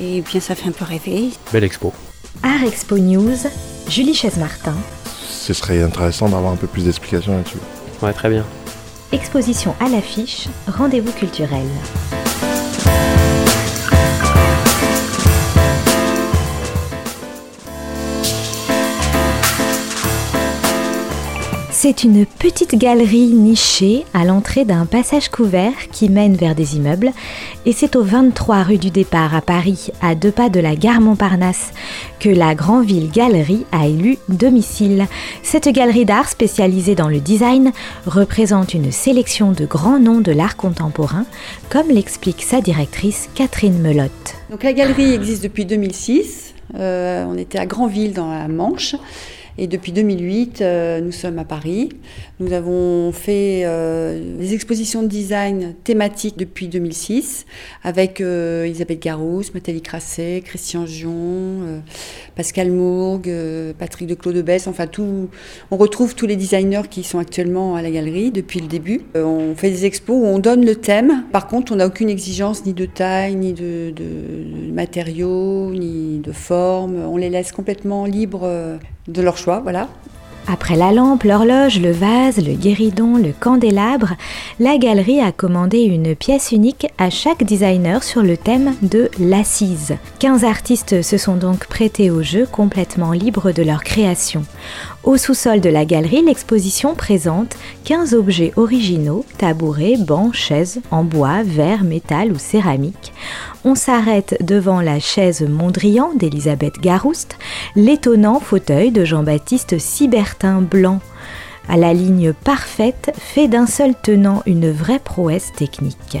Et bien ça fait un peu rêver. Belle expo. Art Expo News, Julie Chaise-Martin. Ce serait intéressant d'avoir un peu plus d'explications là-dessus. Ouais, très bien. Exposition à l'affiche, rendez-vous culturel. C'est une petite galerie nichée à l'entrée d'un passage couvert qui mène vers des immeubles et c'est au 23 rue du Départ à Paris, à deux pas de la gare Montparnasse, que la Grandville Galerie a élu domicile. Cette galerie d'art spécialisée dans le design représente une sélection de grands noms de l'art contemporain, comme l'explique sa directrice Catherine Melotte. Donc la galerie existe depuis 2006. Euh, on était à Grandville dans la Manche. Et depuis 2008, euh, nous sommes à Paris. Nous avons fait euh, des expositions de design thématiques depuis 2006 avec euh, Isabelle Garousse, Nathalie Crasset, Christian Gion, Pascal Mourgue, Patrick de Claude Besse. Enfin, tout, on retrouve tous les designers qui sont actuellement à la galerie depuis le début. on fait des expos où on donne le thème. Par contre, on n'a aucune exigence ni de taille, ni de, de matériaux, ni de forme. On les laisse complètement libres de leur choix, voilà. Après la lampe, l'horloge, le vase, le guéridon, le candélabre, la galerie a commandé une pièce unique à chaque designer sur le thème de l'assise. 15 artistes se sont donc prêtés au jeu complètement libres de leur création. Au sous-sol de la galerie, l'exposition présente 15 objets originaux, tabourets, bancs, chaises, en bois, verre, métal ou céramique. On s'arrête devant la chaise Mondrian d'Elisabeth Garouste, l'étonnant fauteuil de Jean-Baptiste Sibertin Blanc, à la ligne parfaite, fait d'un seul tenant une vraie prouesse technique.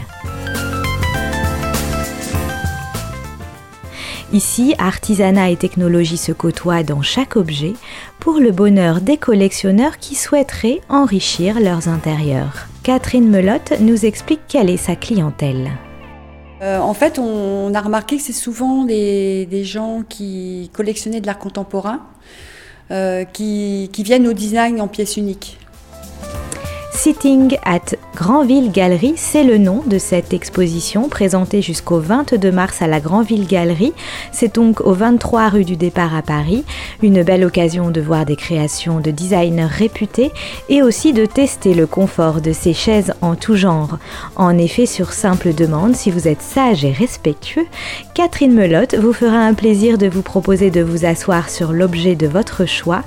Ici, artisanat et technologie se côtoient dans chaque objet pour le bonheur des collectionneurs qui souhaiteraient enrichir leurs intérieurs. Catherine Melotte nous explique quelle est sa clientèle. Euh, en fait, on, a remarqué que c'est souvent des, gens qui collectionnaient de l'art contemporain euh, qui, qui viennent au design en pièces uniques. Sitting at Grandville Galerie, c'est le nom de cette exposition présentée jusqu'au 22 mars à la Grandville Galerie. C'est donc au 23 rue du Départ à Paris. Une belle occasion de voir des créations de designers réputés et aussi de tester le confort de ces chaises en tout genre. En effet, sur simple demande, si vous êtes sage et respectueux, Catherine Melotte vous fera un plaisir de vous proposer de vous asseoir sur l'objet de votre choix.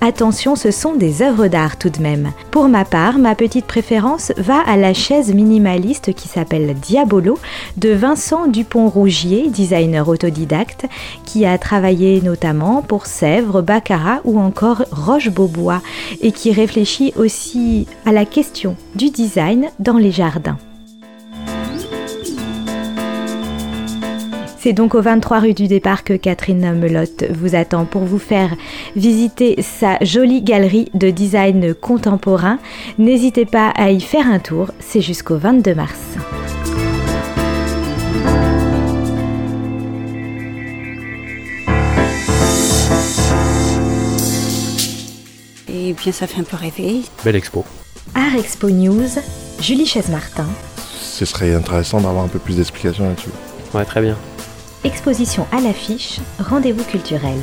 Attention, ce sont des œuvres d'art tout de même. Pour ma part, ma petite préférence va à la chaise minimaliste qui s'appelle Diabolo de Vincent Dupont-Rougier, designer autodidacte, qui a travaillé notamment pour Sèvres, Baccarat ou encore Roche-Beaubois et qui réfléchit aussi à la question du design dans les jardins. C'est donc au 23 rue du Départ que Catherine Melotte vous attend pour vous faire visiter sa jolie galerie de design contemporain. N'hésitez pas à y faire un tour, c'est jusqu'au 22 mars. Et bien ça fait un peu rêver. Belle expo. Art Expo News, Julie Chaise-Martin. Ce serait intéressant d'avoir un peu plus d'explications là-dessus. Ouais, très bien. Exposition à l'affiche, rendez-vous culturel.